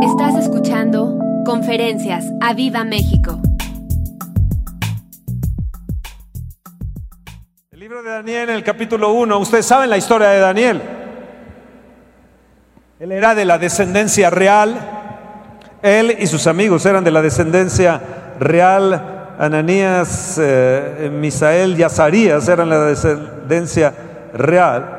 Estás escuchando Conferencias a Viva México. El libro de Daniel el capítulo 1, ustedes saben la historia de Daniel. Él era de la descendencia real, él y sus amigos eran de la descendencia real. Ananías, eh, Misael y Azarías eran la descendencia real.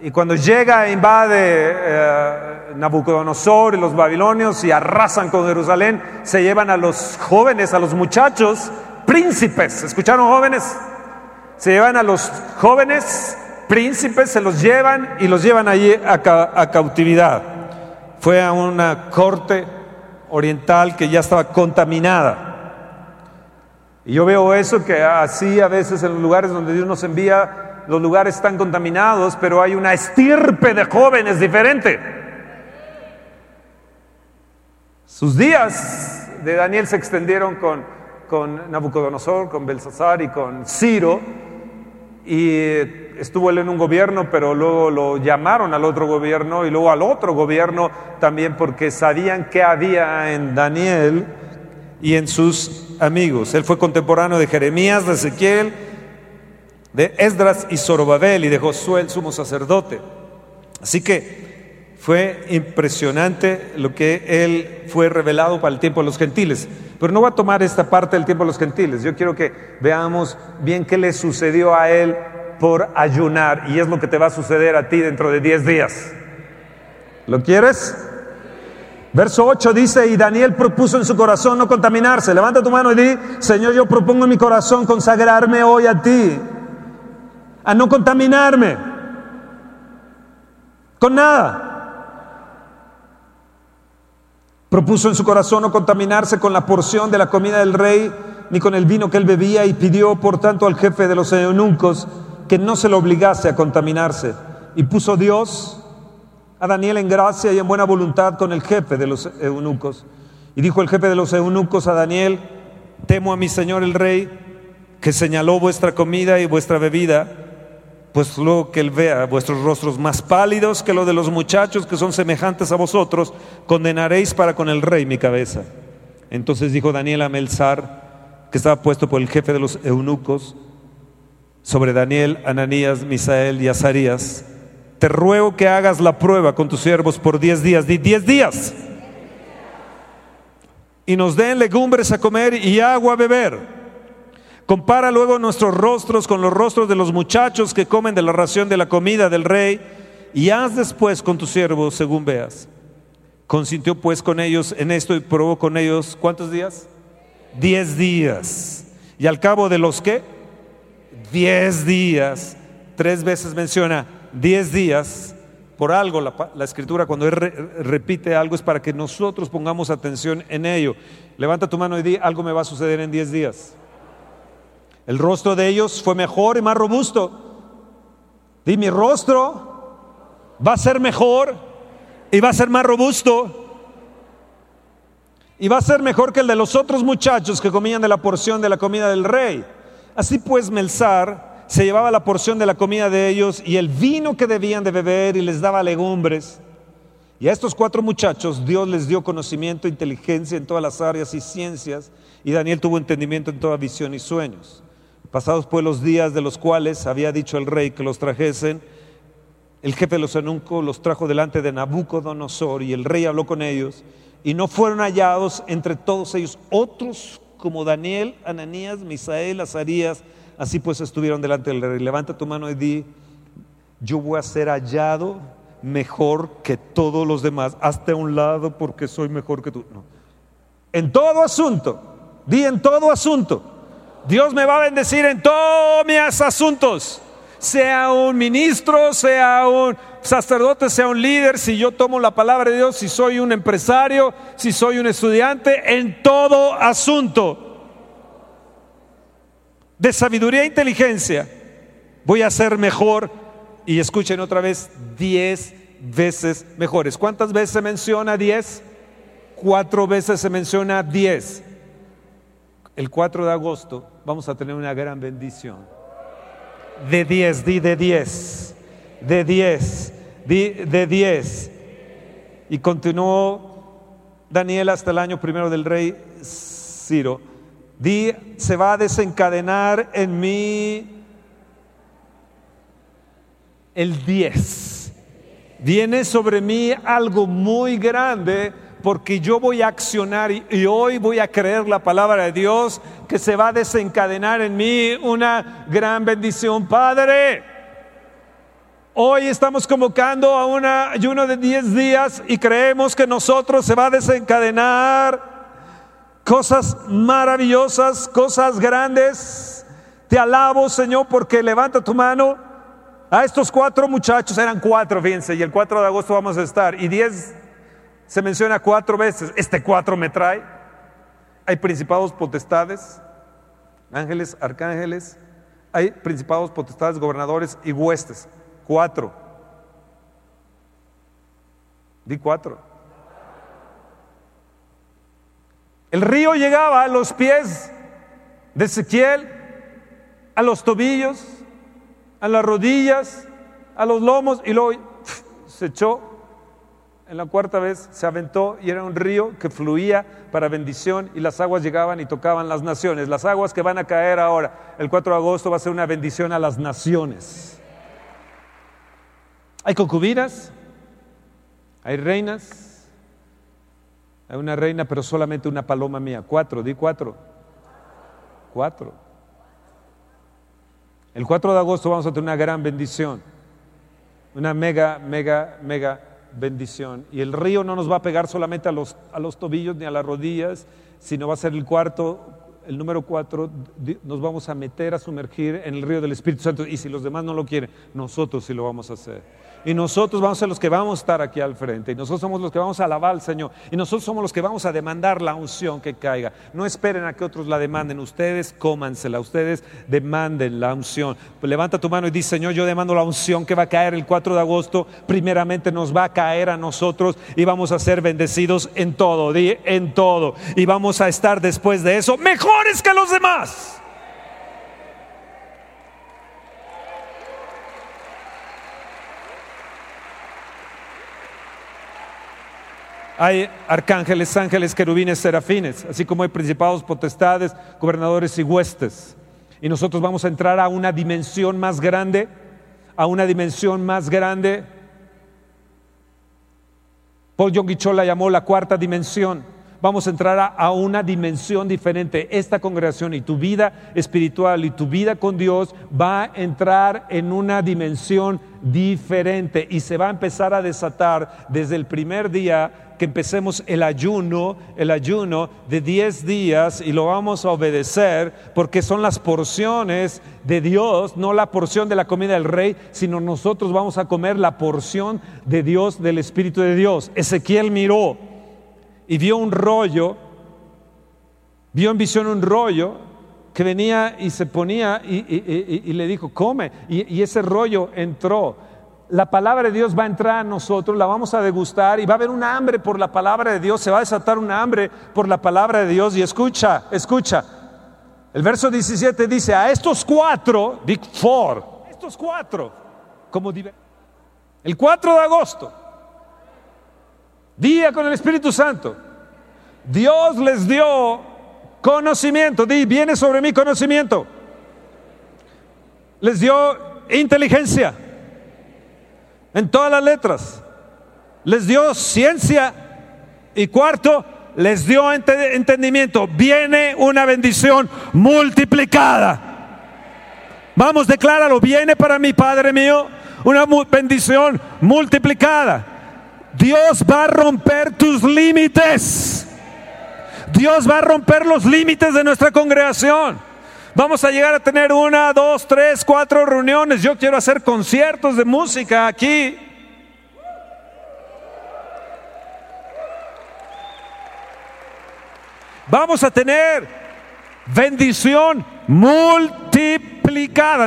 Y cuando llega e invade eh, Nabucodonosor y los babilonios y arrasan con Jerusalén, se llevan a los jóvenes, a los muchachos, príncipes. ¿Escucharon jóvenes? Se llevan a los jóvenes príncipes, se los llevan y los llevan allí a, a cautividad. Fue a una corte oriental que ya estaba contaminada. Y yo veo eso que así a veces en los lugares donde Dios nos envía, los lugares están contaminados, pero hay una estirpe de jóvenes diferente. Sus días de Daniel se extendieron con, Nabucodonosor, con Belsasar y con Ciro. Y estuvo él en un gobierno, pero luego lo llamaron al otro gobierno y luego al otro gobierno también porque sabían que había en Daniel y en sus amigos. Él fue contemporáneo de Jeremías, de Ezequiel, de Esdras y Zorobabel y de Josué, el sumo sacerdote. Así que fue impresionante lo que él fue revelado para el tiempo de los gentiles. Pero no voy a tomar esta parte del tiempo de los gentiles. Yo quiero que veamos bien qué le sucedió a él por ayunar. Y es lo que te va a suceder a ti dentro de 10 días. ¿Lo quieres? Verso 8 dice, y Daniel propuso en su corazón no contaminarse. Levanta tu mano y di, Señor, yo propongo en mi corazón consagrarme hoy a ti, a no contaminarme con nada. Propuso en su corazón no contaminarse con la porción de la comida del rey, ni con el vino que él bebía, y pidió por tanto al jefe de los eunucos que no se lo obligase a contaminarse. Y puso Dios a Daniel en gracia y en buena voluntad con el jefe de los eunucos. Y dijo el jefe de los eunucos a Daniel, temo a mi señor el rey, que señaló vuestra comida y vuestra bebida, pues luego que él vea vuestros rostros más pálidos que los de los muchachos que son semejantes a vosotros, condenaréis para con el rey mi cabeza. Entonces dijo Daniel a Melzar, que estaba puesto por el jefe de los eunucos, sobre Daniel, Ananías, Misael y Azarías, te ruego que hagas la prueba con tus siervos por diez días, di diez días, y nos den legumbres a comer y agua a beber. Compara luego nuestros rostros con los rostros de los muchachos que comen de la ración de la comida del rey, y haz después con tus siervos según veas. Consintió pues con ellos en esto y probó con ellos, ¿cuántos días? Diez días. Y al cabo de los que? Diez días. Tres veces menciona diez días. Por algo la, escritura cuando él re- repite algo es para que nosotros pongamos atención en ello. Levanta tu mano y di, algo me va a suceder en diez días. El rostro de ellos fue mejor y más robusto. Di, mi rostro va a ser mejor y va a ser más robusto. Y va a ser mejor que el de los otros muchachos que comían de la porción de la comida del rey. Así pues, Melzar se llevaba la porción de la comida de ellos y el vino que debían de beber y les daba legumbres. Y a estos cuatro muchachos Dios les dio conocimiento e inteligencia en todas las áreas y ciencias, y Daniel tuvo entendimiento en toda visión y sueños. Pasados pues los días de los cuales había dicho el rey que los trajesen, el jefe de los eunucos los trajo delante de Nabucodonosor y el rey habló con ellos y no fueron hallados entre todos ellos otros como Daniel, Ananías, Misael, Azarías. Así pues estuvieron delante del rey. Levanta tu mano y di, yo voy a ser hallado mejor que todos los demás. Hazte a un lado porque soy mejor que tú. No. En todo asunto, di en todo asunto. Dios me va a bendecir en todos mis asuntos sea un ministro, sea un sacerdote, sea un líder, si yo tomo la palabra de Dios, si soy un empresario, si soy un estudiante, en todo asunto de sabiduría e inteligencia, voy a ser mejor. Y escuchen otra vez, diez veces mejores. ¿Cuántas veces se menciona diez? Cuatro veces se menciona diez. El 4 de agosto vamos a tener una gran bendición de 10, di de 10, de 10, di de 10. Y continuó Daniel hasta el año primero del rey Ciro. Di, se va a desencadenar en mí el 10. Viene sobre mí algo muy grande porque yo voy a accionar y, hoy voy a creer la palabra de Dios que se va a desencadenar en mí una gran bendición. Padre, hoy estamos convocando a un ayuno de 10 días y creemos que nosotros se va a desencadenar cosas maravillosas, cosas grandes. Te alabo, Señor, porque levanta tu mano. A estos cuatro muchachos, eran cuatro, fíjense, y el 4 de agosto vamos a estar, y 10 se menciona cuatro veces. Este cuatro me trae. Hay principados, potestades, ángeles, arcángeles. Hay principados, potestades, gobernadores y huestes. Cuatro. Di cuatro. El río llegaba a los pies de Ezequiel, a los tobillos, a las rodillas, a los lomos y luego se echó. En la cuarta vez se aventó y era un río que fluía para bendición y las aguas llegaban y tocaban las naciones. Las aguas que van a caer ahora, el 4 de agosto, va a ser una bendición a las naciones. Hay concubinas, hay reinas, hay una reina, pero solamente una paloma mía. Cuatro, di cuatro. Cuatro. El 4 de agosto vamos a tener una gran bendición. Una mega, mega, mega bendición. Y el río no nos va a pegar solamente a los, a los tobillos ni a las rodillas, sino va a ser el cuarto, el número cuatro, nos vamos a meter a sumergir en el río del Espíritu Santo. Y si los demás no lo quieren, nosotros sí lo vamos a hacer. Y nosotros vamos a ser los que vamos a estar aquí al frente. Y nosotros somos los que vamos a alabar al Señor. Y nosotros somos los que vamos a demandar la unción que caiga. No esperen a que otros la demanden. Ustedes cómansela. Ustedes demanden la unción. Levanta tu mano y dice, Señor, yo demando la unción que va a caer el 4 de agosto. Primeramente nos va a caer a nosotros y vamos a ser bendecidos en todo. En todo. Y vamos a estar después de eso mejores que los demás. Hay arcángeles, ángeles, querubines, serafines, así como hay principados, potestades, gobernadores y huestes. Y nosotros vamos a entrar a una dimensión más grande, a una dimensión más grande. Paul Yonggi la llamó la cuarta dimensión. Vamos a entrar a, una dimensión diferente. Esta congregación y tu vida espiritual y tu vida con Dios va a entrar en una dimensión diferente y se va a empezar a desatar desde el primer día que empecemos el ayuno, el ayuno de 10 días y lo vamos a obedecer porque son las porciones de Dios, no la porción de la comida del rey, sino nosotros vamos a comer la porción de Dios, del Espíritu de Dios. Ezequiel miró y vio un rollo, vio en visión un rollo que venía y se ponía y, le dijo, come. y ese rollo entró la palabra de Dios va a entrar a nosotros, la vamos a degustar y va a haber un hambre por la palabra de Dios, se va a desatar un hambre por la palabra de Dios. Y escucha, escucha, el verso 17 dice, a estos cuatro, Big Four, estos cuatro, como el 4 de agosto, día con el Espíritu Santo, Dios les dio conocimiento, di, viene sobre mí conocimiento, les dio inteligencia en todas las letras. Les dio ciencia y cuarto, les dio entendimiento. Viene una bendición multiplicada. Vamos, decláralo, viene para mi Padre mío una bendición multiplicada. Dios va a romper tus límites. Dios va a romper los límites de nuestra congregación. Vamos a llegar a tener una, dos, tres, cuatro reuniones. Yo quiero hacer conciertos de música aquí. Vamos a tener bendición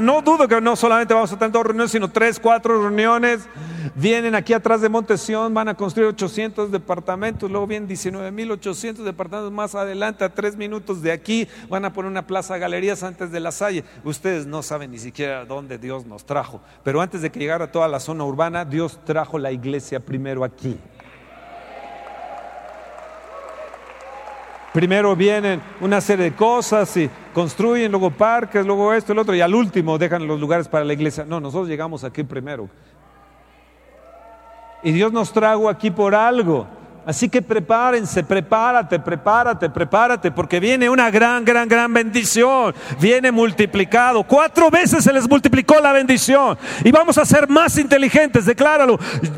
No dudo que no solamente vamos a tener dos reuniones, sino tres, cuatro reuniones Vienen aquí atrás de Montesión, van a construir 800 departamentos, luego vienen 19.800 departamentos más adelante, a tres minutos de aquí, van a poner una plaza galerías antes de la Salle. Ustedes no saben ni siquiera dónde Dios nos trajo, pero antes de que llegara toda la zona urbana, Dios trajo la iglesia primero aquí. Primero vienen una serie de cosas y construyen, luego parques, luego esto, el otro, y al último dejan los lugares para la iglesia. No, nosotros llegamos aquí primero. Y Dios nos trajo aquí por algo. Así que prepárense, prepárate, prepárate, prepárate, porque viene una gran, gran, gran bendición. Viene multiplicado. Cuatro veces se les multiplicó la bendición. Y vamos a ser más inteligentes, decláralo.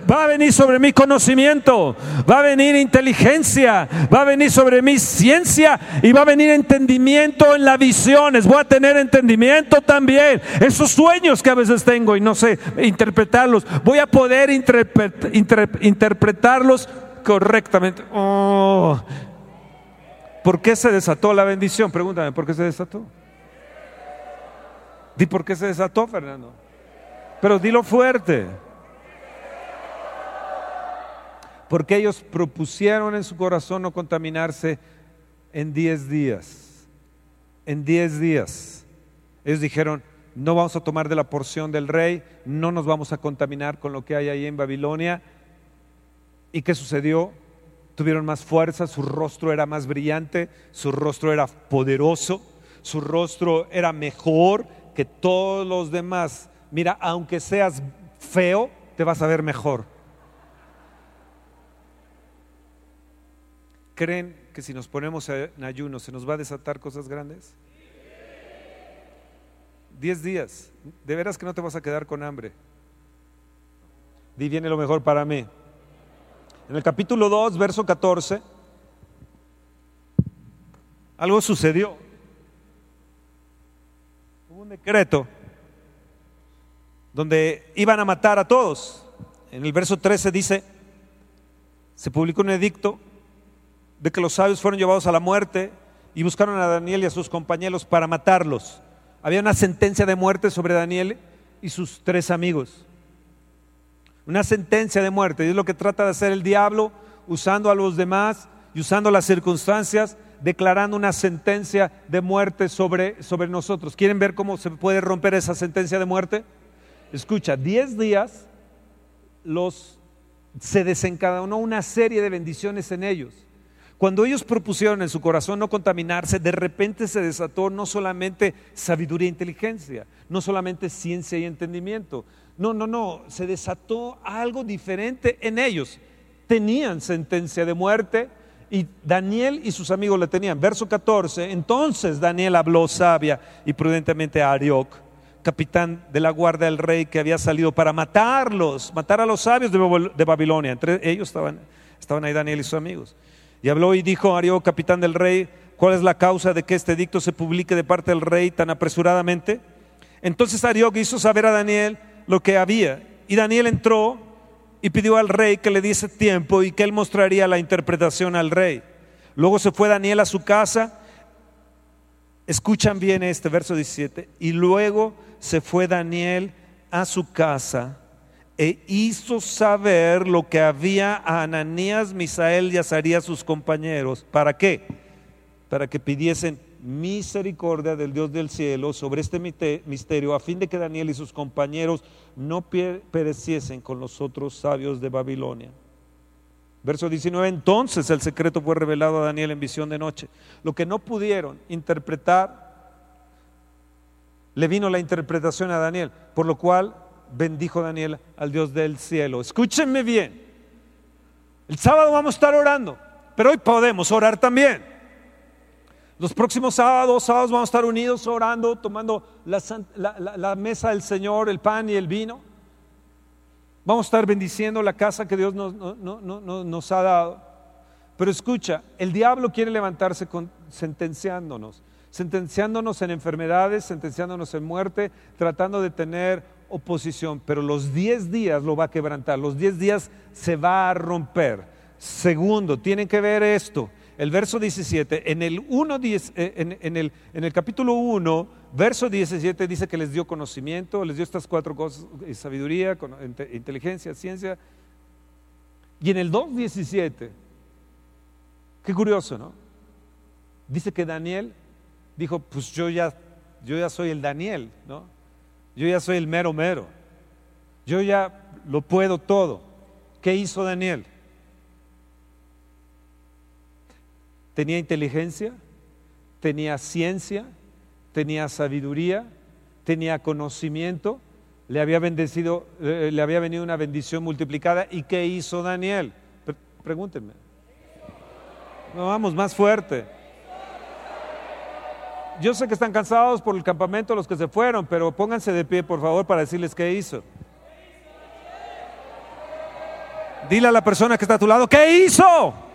Va a venir sobre mi conocimiento, va a venir inteligencia, va a venir sobre mi ciencia y va a venir entendimiento en las visiones. Voy a tener entendimiento también. Esos sueños que a veces tengo y no sé interpretarlos, voy a poder interpretarlos correctamente. Oh. ¿Por qué se desató la bendición? Pregúntame, ¿por qué se desató? Di por qué se desató, Fernando. Pero dilo fuerte. Porque ellos propusieron en su corazón no contaminarse en diez días. En diez días. Ellos dijeron, no vamos a tomar de la porción del rey, no nos vamos a contaminar con lo que hay ahí en Babilonia ¿Y qué sucedió? Tuvieron más fuerza, su rostro era más brillante, su rostro era poderoso, su rostro era mejor que todos los demás. Mira, aunque seas feo, te vas a ver mejor. ¿Creen que si nos ponemos en ayuno se nos va a desatar cosas grandes? Diez días. De veras que no te vas a quedar con hambre. Di viene lo mejor para mí. En el capítulo 2, verso 14, algo sucedió. Hubo un decreto donde iban a matar a todos. En el verso 13 dice, se publicó un edicto de que los sabios fueron llevados a la muerte y buscaron a Daniel y a sus compañeros para matarlos. Había una sentencia de muerte sobre Daniel y sus tres amigos una sentencia de muerte. Y es lo que trata de hacer el diablo, usando a los demás y usando las circunstancias, declarando una sentencia de muerte sobre, sobre nosotros. ¿Quieren ver cómo se puede romper esa sentencia de muerte? Escucha, diez días los, se desencadenó una serie de bendiciones en ellos. Cuando ellos propusieron en su corazón no contaminarse, de repente se desató no solamente sabiduría e inteligencia, no solamente ciencia y entendimiento, no, no, no, se desató algo diferente en ellos. Tenían sentencia de muerte y Daniel y sus amigos le tenían. Verso 14, entonces Daniel habló sabia y prudentemente a Arioc, capitán de la guardia del rey que había salido para matarlos, matar a los sabios de Babilonia. Entre ellos estaban, estaban ahí Daniel y sus amigos. Y habló y dijo a Arioc, capitán del rey, ¿cuál es la causa de que este edicto se publique de parte del rey tan apresuradamente? Entonces Arioc hizo saber a Daniel lo que había. Y Daniel entró y pidió al rey que le diese tiempo y que él mostraría la interpretación al rey. Luego se fue Daniel a su casa. Escuchan bien este verso 17. Y luego se fue Daniel a su casa e hizo saber lo que había a Ananías, Misael y Azarías sus compañeros. ¿Para qué? Para que pidiesen misericordia del Dios del cielo sobre este misterio, a fin de que Daniel y sus compañeros no pereciesen con los otros sabios de Babilonia. Verso 19, entonces el secreto fue revelado a Daniel en visión de noche. Lo que no pudieron interpretar, le vino la interpretación a Daniel, por lo cual bendijo Daniel al Dios del cielo. Escúchenme bien, el sábado vamos a estar orando, pero hoy podemos orar también. Los próximos sábados, sábados vamos a estar unidos orando, tomando la, mesa del Señor, el pan y el vino. Vamos a estar bendiciendo la casa que Dios nos, nos ha dado. Pero escucha, el diablo quiere levantarse con, sentenciándonos, sentenciándonos en enfermedades, sentenciándonos en muerte, tratando de tener oposición. Pero los 10 días lo va a quebrantar, los 10 días se va a romper. Segundo, tienen que ver esto el verso 17, en el, 1, eh, en, el, en el capítulo 1, verso 17 dice que les dio conocimiento, les dio estas cuatro cosas, eh, sabiduría, inteligencia, ciencia. Y en el 2.17, qué curioso, ¿no? Dice que Daniel dijo, pues yo ya, yo ya soy el Daniel, ¿no? Yo ya soy el mero mero. Yo ya lo puedo todo. ¿Qué hizo Daniel? Tenía inteligencia, tenía ciencia, tenía sabiduría, tenía conocimiento, le había bendecido, eh, le había venido una bendición multiplicada. ¿Y qué hizo Daniel? pregúntenme. No, vamos más fuerte. Yo sé que están cansados por el campamento los que se fueron, pero pónganse de pie, por favor, para decirles qué hizo. Dile a la persona que está a tu lado, ¿qué hizo?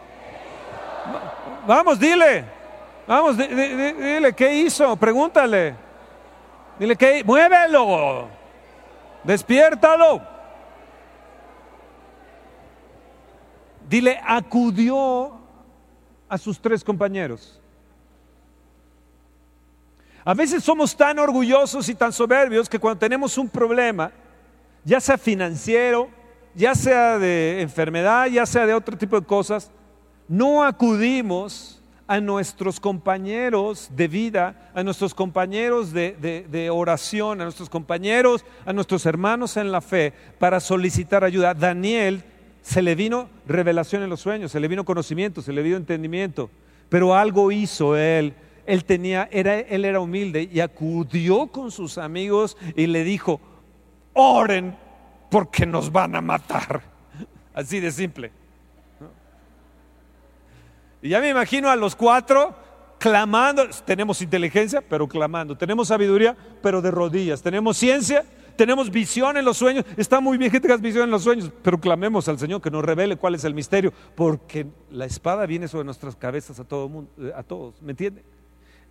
Vamos, dile. Vamos, dile, ¿qué hizo? Pregúntale. Dile, ¿qué? Muévelo. Despiértalo. Dile, acudió a sus tres compañeros. A veces somos tan orgullosos y tan soberbios que cuando tenemos un problema, ya sea financiero, ya sea de enfermedad, ya sea de otro tipo de cosas, no acudimos a nuestros compañeros de vida, a nuestros compañeros de, oración, a nuestros compañeros, a nuestros hermanos en la fe para solicitar ayuda. Daniel se le vino revelación en los sueños, se le vino conocimiento, se le vino entendimiento, pero algo hizo él. Él tenía, era, él era humilde y acudió con sus amigos y le dijo, oren porque nos van a matar. Así de simple. Y ya me imagino a los cuatro clamando. Tenemos inteligencia, pero clamando. Tenemos sabiduría, pero de rodillas. Tenemos ciencia, tenemos visión en los sueños. Está muy bien que tengas visión en los sueños, pero clamemos al Señor que nos revele cuál es el misterio, porque la espada viene sobre nuestras cabezas a todo mundo, a todos. ¿Me entiende?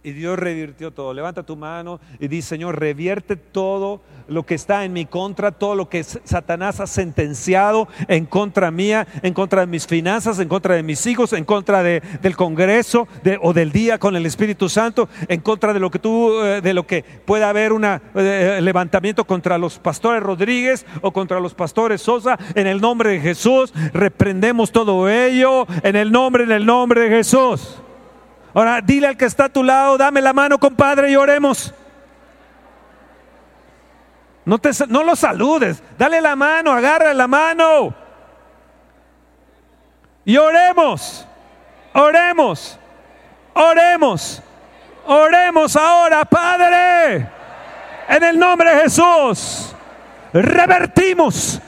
Y Dios revirtió todo. Levanta tu mano y dice, Señor, revierte todo lo que está en mi contra, todo lo que Satanás ha sentenciado en contra mía, en contra de mis finanzas, en contra de mis hijos, en contra de, del Congreso o del día con el Espíritu Santo, en contra de lo que tú, eh, de lo que pueda haber un eh, levantamiento contra los pastores Rodríguez o contra los pastores Sosa. En el nombre de Jesús, reprendemos todo ello, en el nombre, en el nombre de Jesús. Ahora dile al que está a tu lado, dame la mano, compadre, y oremos. No, te, no lo saludes, dale la mano, agarra la mano. Y oremos, oremos, oremos, oremos ahora, Padre, en el nombre de Jesús. Revertimos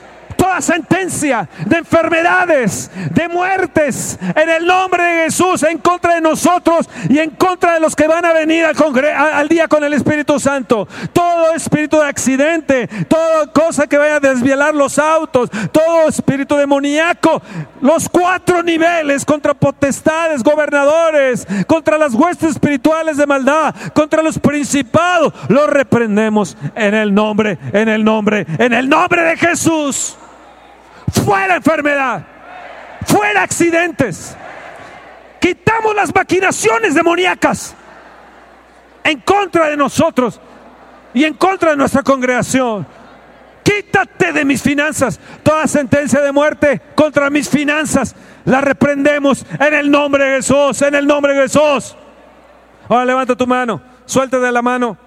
toda sentencia de enfermedades, de muertes, en el nombre de Jesús, en contra de nosotros y en contra de los que van a venir al, al día con el Espíritu Santo. Todo espíritu de accidente, toda cosa que vaya a desvielar los autos, todo espíritu demoníaco, los cuatro niveles contra potestades, gobernadores, contra las huestes espirituales de maldad, contra los principados, los reprendemos en el nombre, en el nombre, en el nombre de Jesús. Fuera enfermedad. Fuera accidentes. Quitamos las maquinaciones demoníacas en contra de nosotros y en contra de nuestra congregación. Quítate de mis finanzas. Toda sentencia de muerte contra mis finanzas la reprendemos en el nombre de Jesús, en el nombre de Jesús. Ahora levanta tu mano, suelta de la mano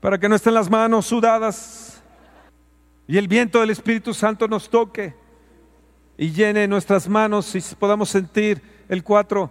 para que no estén las manos sudadas y el viento del Espíritu Santo nos toque y llene nuestras manos y podamos sentir el 4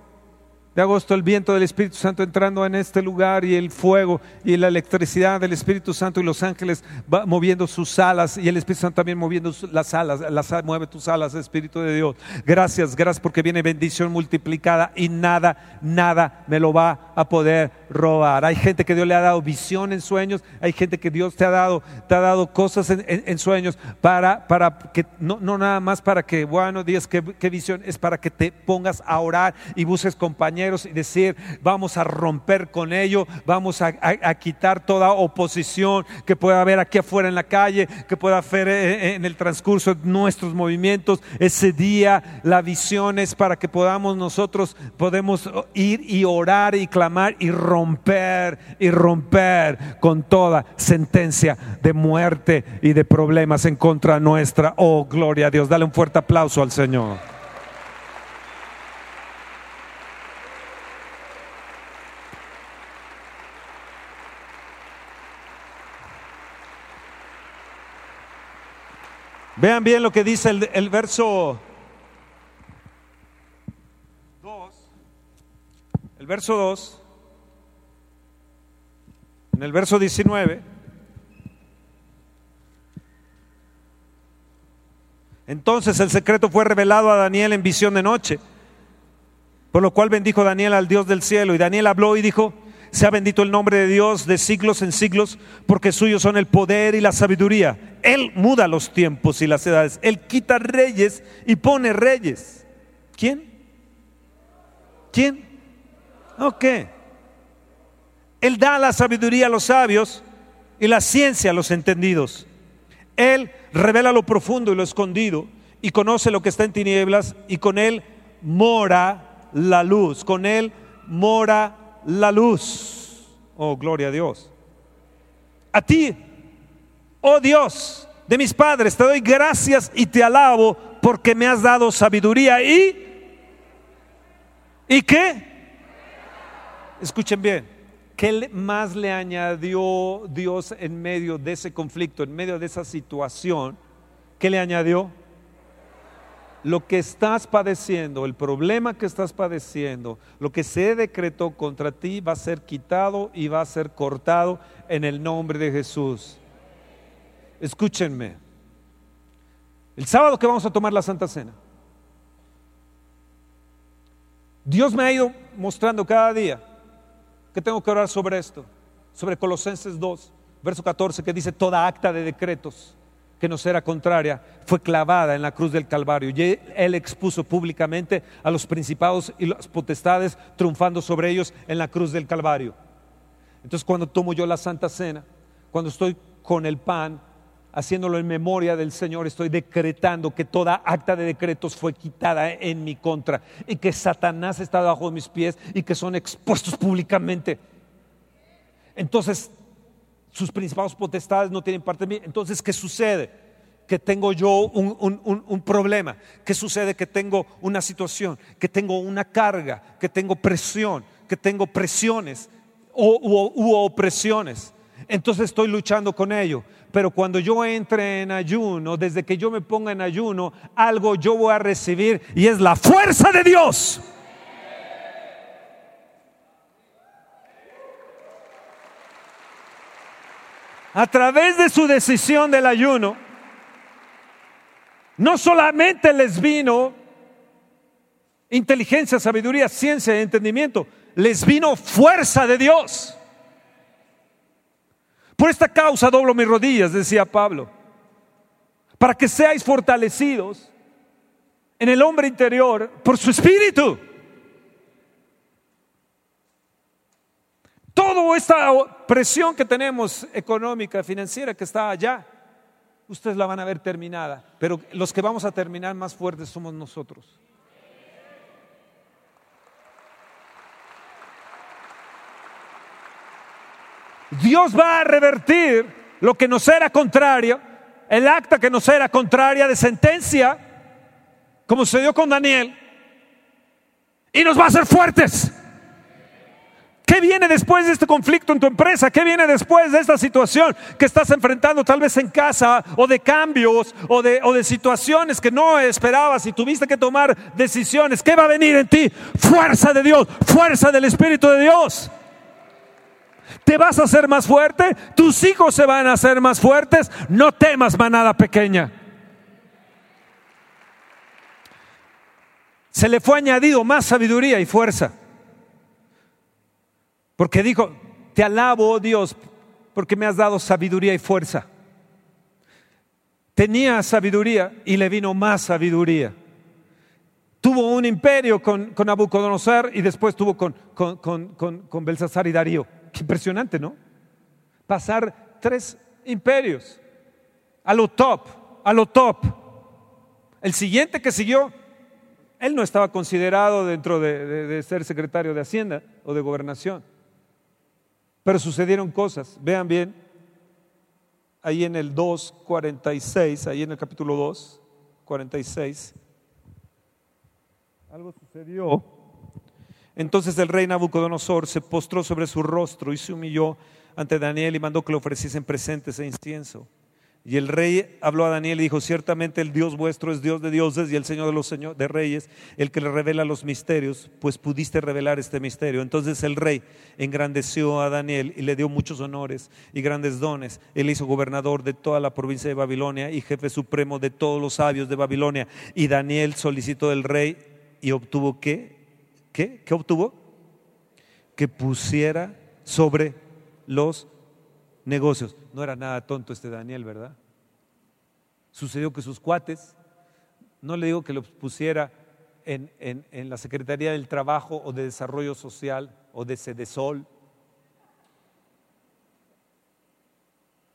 de agosto el viento del Espíritu Santo entrando en este lugar y el fuego y la electricidad del Espíritu Santo y los ángeles moviendo sus alas y el Espíritu Santo también moviendo las alas, las, mueve tus alas, Espíritu de Dios. Gracias, gracias porque viene bendición multiplicada y nada, nada me lo va a poder robar. Hay gente que Dios le ha dado visión en sueños, hay gente que Dios te ha dado, te ha dado cosas en, sueños para, para que, no, no, nada más para que, bueno, digas qué, qué visión, es para que te pongas a orar y busques compañeros y decir, vamos a romper con ello, vamos a, quitar toda oposición que pueda haber aquí afuera en la calle, que pueda haber en el transcurso de nuestros movimientos. Ese día la visión es para que podamos nosotros, podemos ir y orar y clamar y romper y romper con toda sentencia de muerte y de problemas en contra nuestra. Oh, gloria a Dios. Dale un fuerte aplauso al Señor. Vean bien lo que dice el, verso 2, el verso 2, en el verso 19, entonces el secreto fue revelado a Daniel en visión de noche, por lo cual bendijo Daniel al Dios del cielo, y Daniel habló y dijo, sea bendito el nombre de Dios de siglos en siglos, porque suyos son el poder y la sabiduría. Él muda los tiempos y las edades. Él quita reyes y pone reyes. ¿Quién? ¿Quién? Él da la sabiduría a los sabios y la ciencia a los entendidos. Él revela lo profundo y lo escondido y conoce lo que está en tinieblas y con Él mora la luz. Con Él mora la luz. Oh, gloria a Dios. A ti, oh Dios de mis padres, te doy gracias y te alabo porque me has dado sabiduría y... ¿Y qué? Escuchen bien. ¿Qué más le añadió Dios en medio de ese conflicto, en medio de esa situación? ¿Qué le añadió? lo que estás padeciendo, el problema que estás padeciendo, lo que se decretó contra ti va a ser quitado y va a ser cortado en el nombre de Jesús. Escúchenme. El sábado que vamos a tomar la Santa Cena, Dios me ha ido mostrando cada día que tengo que orar sobre esto, sobre Colosenses 2, verso 14, que dice toda acta de decretos que nos era contraria, fue clavada en la cruz del Calvario. Y él expuso públicamente a los principados y las potestades, triunfando sobre ellos en la cruz del Calvario. Entonces cuando tomo yo la Santa Cena, cuando estoy con el pan, haciéndolo en memoria del Señor, estoy decretando que toda acta de decretos fue quitada en mi contra y que Satanás está debajo de mis pies y que son expuestos públicamente. Entonces sus principados potestades no tienen parte de mí. Entonces, ¿qué sucede? Que tengo yo un, problema. ¿Qué sucede? Que tengo una situación, que tengo una carga, que tengo presión, que tengo presiones o, u opresiones. Entonces estoy luchando con ello. Pero cuando yo entre en ayuno, desde que yo me ponga en ayuno, algo yo voy a recibir y es la fuerza de Dios. a través de su decisión del ayuno, no solamente les vino inteligencia, sabiduría, ciencia y entendimiento, les vino fuerza de Dios. Por esta causa doblo mis rodillas, decía Pablo, para que seáis fortalecidos en el hombre interior por su espíritu. Toda esta presión que tenemos económica, financiera que está allá, ustedes la van a ver terminada, pero los que vamos a terminar más fuertes somos nosotros. Dios va a revertir lo que nos era contrario, el acta que nos era contraria de sentencia, como se dio con Daniel, y nos va a hacer fuertes. ¿Qué viene después de este conflicto en tu empresa? ¿Qué viene después de esta situación que estás enfrentando tal vez en casa o de cambios o de situaciones que no esperabas y tuviste que tomar decisiones? ¿Qué va a venir en ti? Fuerza de Dios, fuerza del Espíritu de Dios. Te vas a hacer más fuerte, tus hijos se van a hacer más fuertes, no temas manada pequeña. Se le fue añadido más sabiduría y fuerza. Porque dijo, te alabo, oh Dios, porque me has dado sabiduría y fuerza. Tenía sabiduría y le vino más sabiduría. Tuvo un imperio con, con Nabucodonosor y después tuvo con, con, con Belsasar y Darío. Impresionante, ¿no? Pasar tres imperios a lo top, a lo top. El siguiente que siguió, él no estaba considerado dentro de ser secretario de Hacienda o de gobernación. Pero sucedieron cosas, vean bien, ahí en el 2.46, ahí en el capítulo 2, 46, algo sucedió. Entonces el rey Nabucodonosor se postró sobre su rostro y se humilló ante Daniel y mandó que le ofreciesen presentes e incienso. Y el rey habló a Daniel y dijo, ciertamente el Dios vuestro es Dios de dioses y el Señor de los señores, de reyes, el que le revela los misterios, pues pudiste revelar este misterio. Entonces el rey engrandeció a Daniel y le dio muchos honores y grandes dones. Él hizo gobernador de toda la provincia de Babilonia y jefe supremo de todos los sabios de Babilonia. Y Daniel solicitó del rey y obtuvo qué? ¿Qué? ¿Qué obtuvo? Que pusiera sobre los negocios. No era nada tonto este Daniel, ¿verdad? Sucedió que sus cuates, no le digo que lo pusiera en, en, la Secretaría del Trabajo o de Desarrollo Social o de Sedesol.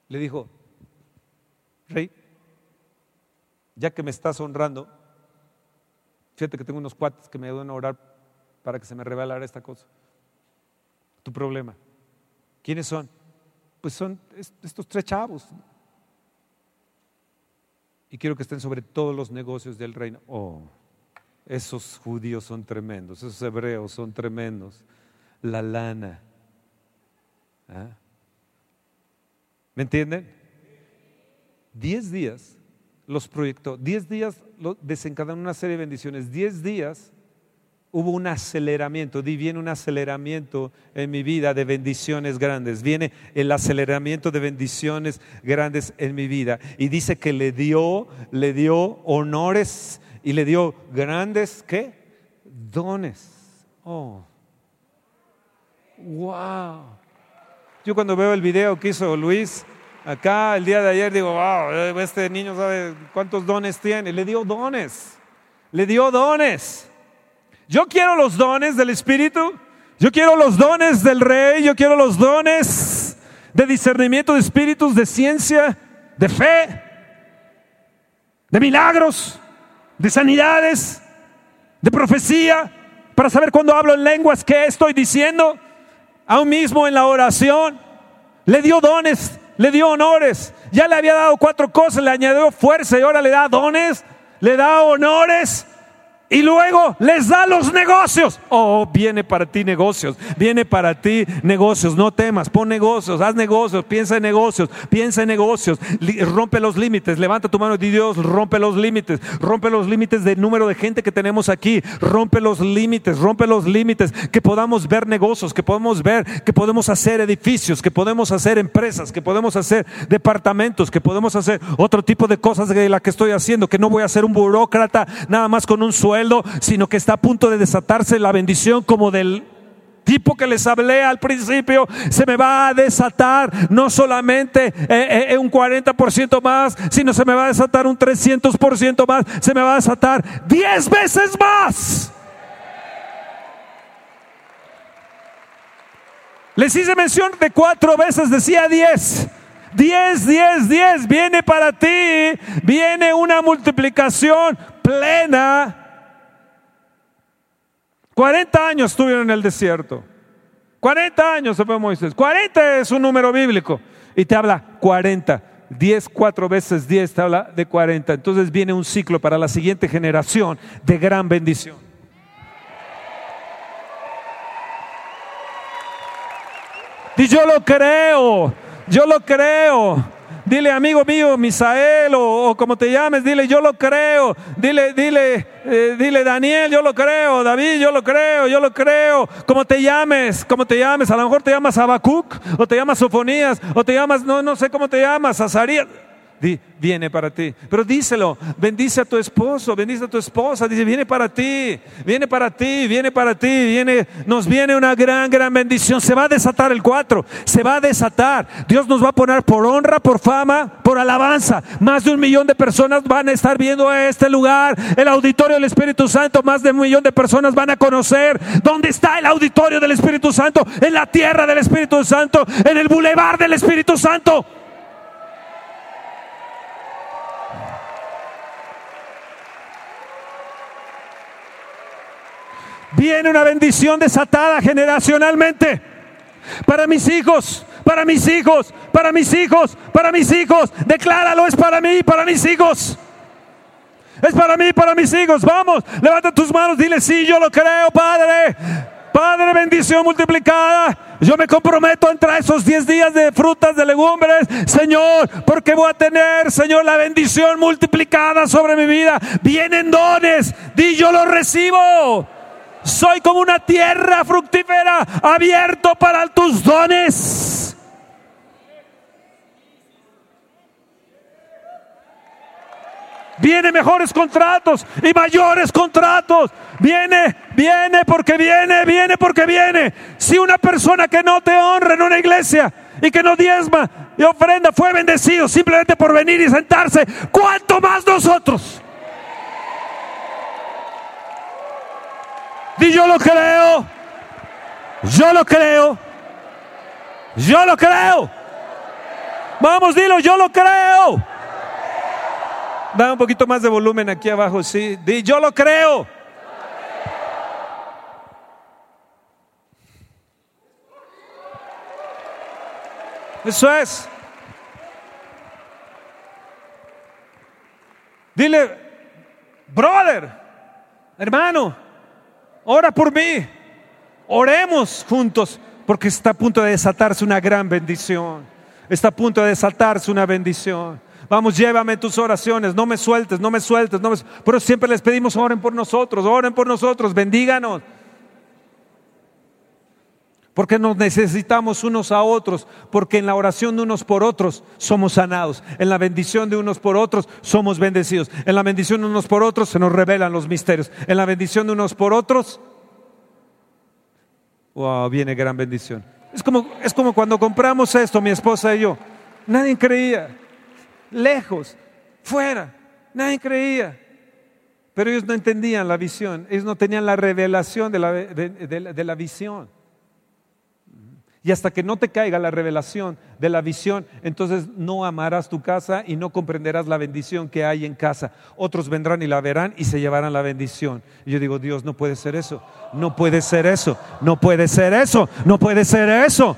Le dijo, Rey, ya que me estás honrando, fíjate que tengo unos cuates que me ayudan a orar para que se me revelara esta cosa. Tu problema. ¿Quiénes son? pues son estos tres chavos. Y quiero que estén sobre todos los negocios del reino. Oh, esos judíos son tremendos, esos hebreos son tremendos. La lana. ¿Ah? ¿Me entienden? Diez días los proyectó, diez días desencadenaron una serie de bendiciones, diez días hubo un aceleramiento, di viene un aceleramiento en mi vida de bendiciones grandes, viene el aceleramiento de bendiciones grandes en mi vida. Y dice que le dio, le dio honores y le dio grandes, ¿qué? Dones. Oh. Wow. Yo cuando veo el video que hizo Luis acá el día de ayer digo, wow, este niño sabe cuántos dones tiene. Le dio dones. Le dio dones. Yo quiero los dones del Espíritu. Yo quiero los dones del Rey. Yo quiero los dones de discernimiento de espíritus, de ciencia, de fe, de milagros, de sanidades, de profecía, para saber cuando hablo en lenguas qué estoy diciendo. Aún mismo en la oración, le dio dones, le dio honores. Ya le había dado cuatro cosas, le añadió fuerza y ahora le da dones, le da honores y luego les da los negocios. Oh, viene para ti negocios, viene para ti negocios. No temas, pon negocios, haz negocios, piensa en negocios, piensa en negocios, rompe los límites. Levanta tu mano y di Dios, rompe los límites, rompe los límites del número de gente que tenemos aquí, rompe los límites, rompe los límites, que podamos ver negocios, que podamos ver, que podemos hacer edificios, que podemos hacer empresas, que podemos hacer departamentos, que podemos hacer otro tipo de cosas de la que estoy haciendo, que no voy a ser un burócrata nada más con un sueldo sino que está a punto de desatarse la bendición como del tipo que les hablé al principio, se me va a desatar no solamente eh, eh, eh, un 40% más, sino se me va a desatar un 300% más, se me va a desatar 10 veces más. Les hice mención de cuatro veces, decía 10. 10, 10, 10, viene para ti, viene una multiplicación plena 40 años estuvieron en el desierto. 40 años se fue Moisés. 40 es un número bíblico. Y te habla 40. 10, 4 veces 10 te habla de 40. Entonces viene un ciclo para la siguiente generación de gran bendición. Y yo lo creo, yo lo creo. Dile, amigo mío, Misael, o, como te llames, dile, yo lo creo. Dile, dile, eh, dile, Daniel, yo lo creo. David, yo lo creo, yo lo creo. Como te llames, como te llames. A lo mejor te llamas Habacuc, o te llamas Sofonías, o te llamas, no, no sé cómo te llamas, Azarías viene para ti. Pero díselo, bendice a tu esposo, bendice a tu esposa, dice, viene para ti, viene para ti, viene para ti, viene, nos viene una gran, gran bendición. Se va a desatar el cuatro, se va a desatar. Dios nos va a poner por honra, por fama, por alabanza. Más de un millón de personas van a estar viendo este lugar, el auditorio del Espíritu Santo, más de un millón de personas van a conocer dónde está el auditorio del Espíritu Santo, en la tierra del Espíritu Santo, en el bulevar del Espíritu Santo. Viene una bendición desatada generacionalmente para mis hijos, para mis hijos, para mis hijos, para mis hijos. Decláralo, es para mí, para mis hijos. Es para mí, para mis hijos. Vamos, levanta tus manos, dile, sí, yo lo creo, Padre. Padre, bendición multiplicada. Yo me comprometo a entrar esos 10 días de frutas, de legumbres, Señor, porque voy a tener, Señor, la bendición multiplicada sobre mi vida. Vienen dones, di yo los recibo. Soy como una tierra fructífera, abierto para tus dones. Viene mejores contratos y mayores contratos. Viene, viene porque viene, viene porque viene. Si una persona que no te honra en una iglesia y que no diezma y ofrenda fue bendecido simplemente por venir y sentarse, ¿cuánto más nosotros? Y yo lo creo. Yo lo creo. Yo lo creo. Vamos, dilo, yo lo creo. Da un poquito más de volumen aquí abajo, sí. Di, yo lo creo. Eso es. Dile, brother, hermano, ora por mí. Oremos juntos porque está a punto de desatarse una gran bendición. Está a punto de desatarse una bendición. Vamos, llévame tus oraciones, no me sueltes, no me sueltes, no me... Pero siempre les pedimos, oren por nosotros, oren por nosotros, bendíganos. Porque nos necesitamos unos a otros, porque en la oración de unos por otros somos sanados, en la bendición de unos por otros somos bendecidos, en la bendición de unos por otros se nos revelan los misterios, en la bendición de unos por otros, wow, viene gran bendición. Es como, es como cuando compramos esto, mi esposa y yo, nadie creía lejos, fuera. Nadie creía. Pero ellos no entendían la visión, ellos no tenían la revelación de la, de, la, visión. Y hasta que no te caiga la revelación de la visión, entonces no amarás tu casa y no comprenderás la bendición que hay en casa. Otros vendrán y la verán y se llevarán la bendición. Y yo digo, Dios, no puede ser eso, no puede ser eso, no puede ser eso, no puede ser eso.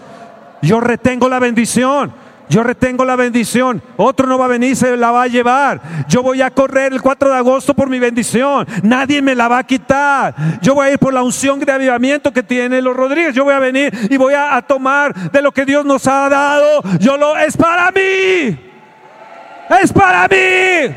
Yo retengo la bendición. Yo retengo la bendición. Otro no va a venir, se la va a llevar. Yo voy a correr el 4 de agosto por mi bendición. Nadie me la va a quitar. Yo voy a ir por la unción de avivamiento que tiene los Rodríguez. Yo voy a venir y voy a, a tomar de lo que Dios nos ha dado. Yo lo es para mí. Es para mí.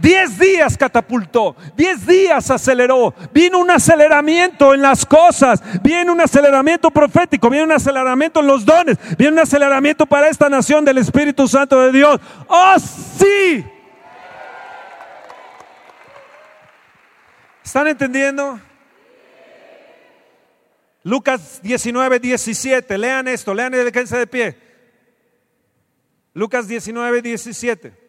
Diez días catapultó, diez días aceleró. Vino un aceleramiento en las cosas, viene un aceleramiento profético, viene un aceleramiento en los dones, viene un aceleramiento para esta nación del Espíritu Santo de Dios. ¡Oh, sí! ¿Están entendiendo? Lucas 19, 17. Lean esto, lean y quédense de pie. Lucas 19, 17.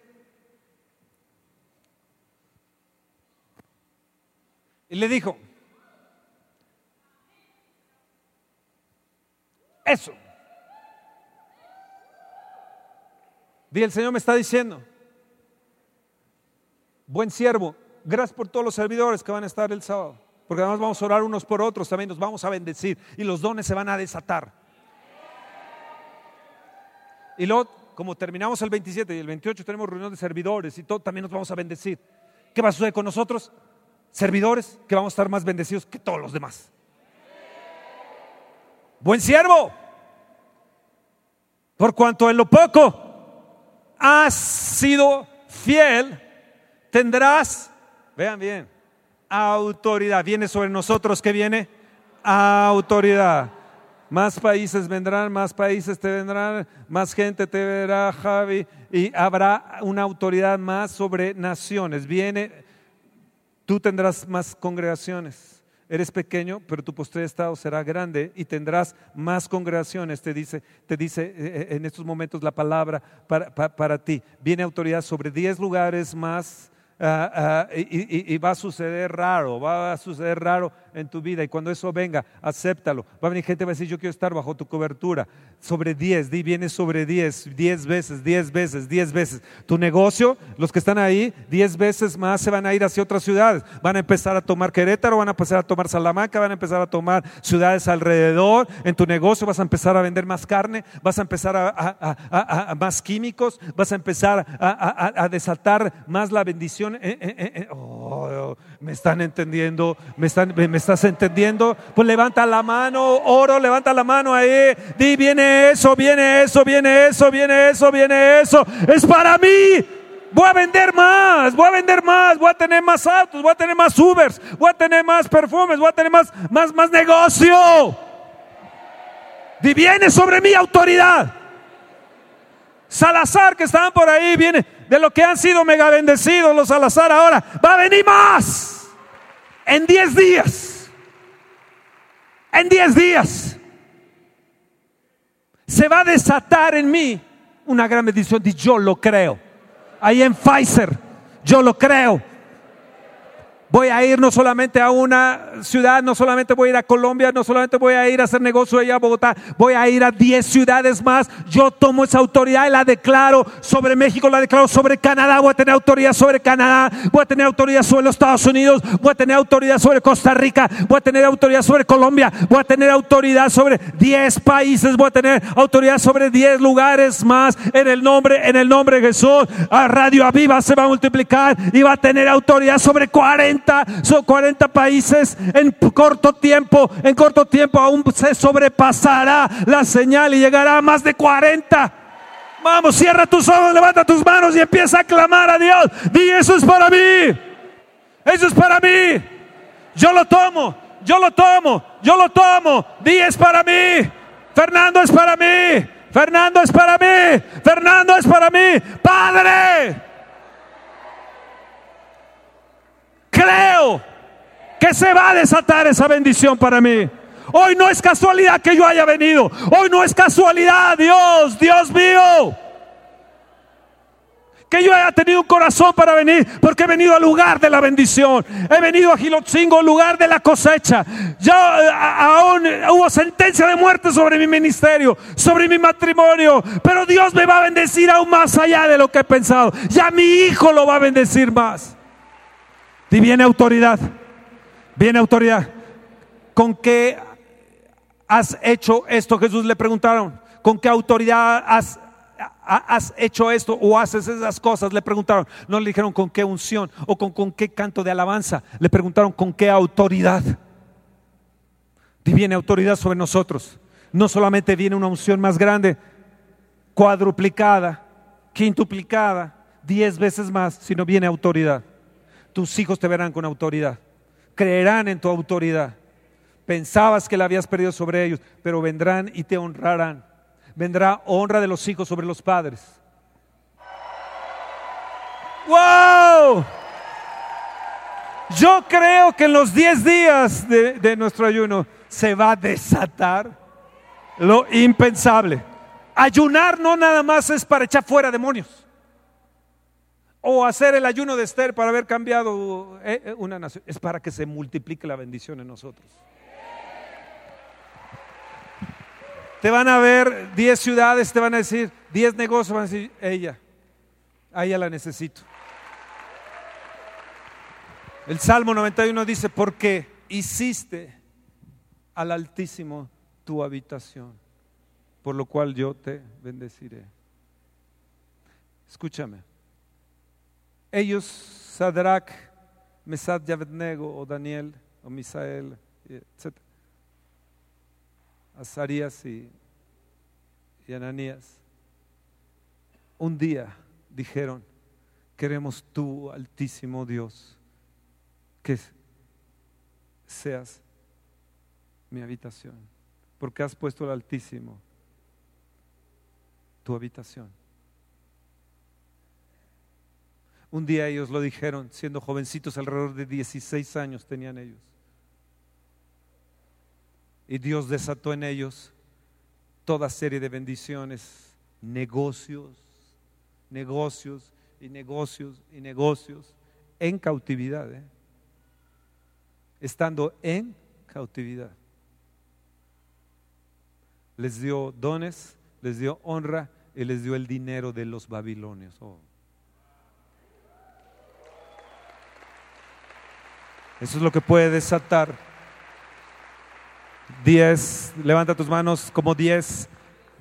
Y le dijo, eso. Y el Señor me está diciendo, buen siervo, gracias por todos los servidores que van a estar el sábado, porque además vamos a orar unos por otros, también nos vamos a bendecir y los dones se van a desatar. Y luego, como terminamos el 27 y el 28 tenemos reunión de servidores y todo, también nos vamos a bendecir. ¿Qué va a suceder con nosotros? Servidores que vamos a estar más bendecidos que todos los demás. Buen siervo, por cuanto en lo poco has sido fiel, tendrás, vean bien, autoridad. Viene sobre nosotros que viene autoridad. Más países vendrán, más países te vendrán, más gente te verá, Javi, y habrá una autoridad más sobre naciones. Viene Tú tendrás más congregaciones. Eres pequeño, pero tu postre estado será grande y tendrás más congregaciones, te dice, te dice eh, eh, en estos momentos la palabra para, ti. Viene autoridad sobre 10 lugares más ah, ah, y, va a suceder raro, va a suceder raro en tu vida. Y cuando eso venga, acéptalo. Va a venir gente va a decir, yo quiero estar bajo tu cobertura. sobre 10, di viene sobre 10, 10 veces, 10 veces, 10 veces. Tu negocio, los que están ahí, 10 veces más se van a ir hacia otras ciudades. Van a empezar a tomar Querétaro, van a empezar a tomar Salamanca, van a empezar a tomar ciudades alrededor. En tu negocio vas a empezar a vender más carne, vas a empezar a, más químicos, vas a empezar a, desatar más la bendición. Eh, eh, eh, oh, me están entendiendo, me, están, estás entendiendo. Pues levanta la mano, oro, levanta la mano ahí. Di, viene eso, viene eso, viene eso, viene eso, viene eso. Es para mí. Voy a vender más, voy a vender más, voy a tener más autos, voy a tener más Ubers, voy a tener más perfumes, voy a tener más, más, más negocio. Di, viene sobre mi autoridad. Salazar que estaban por ahí, viene de lo que han sido mega bendecidos los Salazar ahora. Va a venir más en 10 días. En 10 días se va a desatar en mí una gran bendición. Y yo lo creo. Ahí en Pfizer, yo lo creo. Voy a ir no solamente a una ciudad, no solamente voy a ir a Colombia, no solamente voy a ir a hacer negocio allá a Bogotá, voy a ir a 10 ciudades más. Yo tomo esa autoridad y la declaro sobre México, la declaro sobre Canadá, voy a tener autoridad sobre Canadá, voy a tener autoridad sobre los Estados Unidos, voy a tener autoridad sobre Costa Rica, voy a tener autoridad sobre Colombia, voy a tener autoridad sobre 10 países, voy a tener autoridad sobre 10 lugares más en el nombre, en el nombre de Jesús. A Radio Aviva se va a multiplicar y va a tener autoridad sobre 40 son 40 países en corto tiempo, en corto tiempo aún se sobrepasará la señal y llegará a más de 40. Vamos, cierra tus ojos, levanta tus manos y empieza a clamar a Dios. Di, eso es para mí. Eso es para mí. Yo lo tomo, yo lo tomo, yo lo tomo. Di, es para mí. Fernando es para mí. Fernando es para mí. Fernando es para mí. Padre. Creo que se va a desatar esa bendición para mí. Hoy no es casualidad que yo haya venido. Hoy no es casualidad, Dios, Dios mío. Que yo haya tenido un corazón para venir, porque he venido al lugar de la bendición. He venido a Gilotzingo, lugar de la cosecha. Ya aún hubo sentencia de muerte sobre mi ministerio, sobre mi matrimonio. Pero Dios me va a bendecir aún más allá de lo que he pensado. Ya mi hijo lo va a bendecir más. Y viene autoridad. Viene autoridad. ¿Con qué has hecho esto? Jesús le preguntaron. ¿Con qué autoridad has, hecho esto o haces esas cosas? Le preguntaron. No le dijeron con qué unción o con, con qué canto de alabanza. Le preguntaron con qué autoridad. Y viene autoridad sobre nosotros. No solamente viene una unción más grande, cuadruplicada, quintuplicada, diez veces más, sino viene autoridad tus hijos te verán con autoridad, creerán en tu autoridad. Pensabas que la habías perdido sobre ellos, pero vendrán y te honrarán. Vendrá honra de los hijos sobre los padres. ¡Wow! Yo creo que en los 10 días de, de, nuestro ayuno se va a desatar lo impensable. Ayunar no nada más es para echar fuera demonios o hacer el ayuno de Esther para haber cambiado eh, eh, una nación. Es para que se multiplique la bendición en nosotros. Te van a ver 10 ciudades, te van a decir 10 negocios, van a decir, ella, a ella la necesito. El Salmo 91 dice, porque hiciste al Altísimo tu habitación, por lo cual yo te bendeciré. Escúchame. Ellos, Sadrach, Mesad Yavednego o Daniel o Misael, etc. Azarías y, y Ananías, un día dijeron, queremos tú, altísimo Dios, que seas mi habitación, porque has puesto el altísimo tu habitación. Un día ellos lo dijeron, siendo jovencitos, alrededor de 16 años tenían ellos. Y Dios desató en ellos toda serie de bendiciones, negocios, negocios y negocios y negocios en cautividad, ¿eh? estando en cautividad. les dio dones, les dio honra y les dio el dinero de los babilonios. Oh. Eso es lo que puede desatar. Diez, levanta tus manos como diez.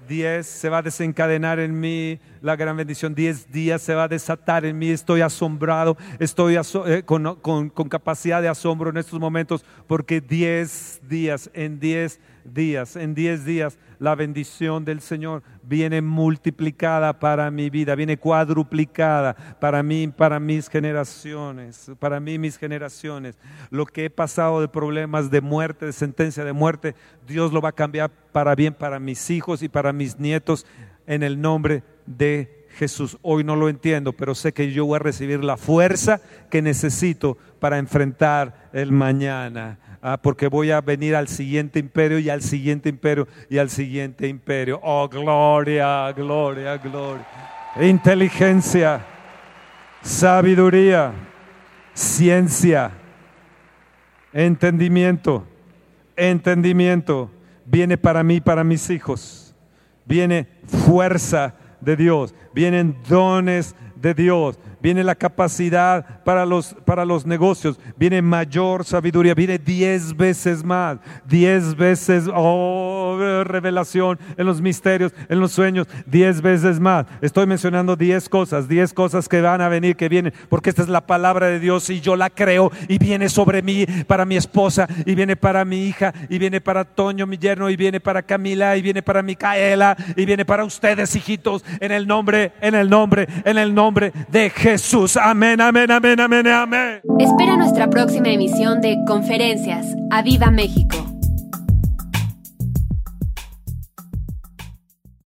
10 se va a desencadenar en mí la gran bendición, 10 días se va a desatar en mí, estoy asombrado, estoy eh, con, con, capacidad de asombro en estos momentos, porque 10 días, en 10 días, en 10 días, la bendición del Señor viene multiplicada para mi vida, viene cuadruplicada para mí, para mis generaciones, para mí, mis generaciones. Lo que he pasado de problemas de muerte, de sentencia de muerte, Dios lo va a cambiar para bien para mis hijos y para mis nietos en el nombre de Jesús. Hoy no lo entiendo, pero sé que yo voy a recibir la fuerza que necesito para enfrentar el mañana. Ah, porque voy a venir al siguiente imperio y al siguiente imperio y al siguiente imperio. Oh, gloria, gloria, gloria. Inteligencia, sabiduría, ciencia, entendimiento, entendimiento. Viene para mí, para mis hijos. Viene fuerza de Dios. Vienen dones de Dios viene la capacidad para los, para los negocios, viene mayor sabiduría, viene diez veces más, diez veces, oh, revelación en los misterios, en los sueños, diez veces más. Estoy mencionando diez cosas, diez cosas que van a venir, que vienen, porque esta es la palabra de Dios y yo la creo y viene sobre mí, para mi esposa, y viene para mi hija, y viene para Toño, mi yerno, y viene para Camila, y viene para Micaela, y viene para ustedes, hijitos, en el nombre, en el nombre, en el nombre de Jesús. Jesús. Amén, amén, amén, amén, amén. Espera nuestra próxima emisión de Conferencias. ¡A Viva México!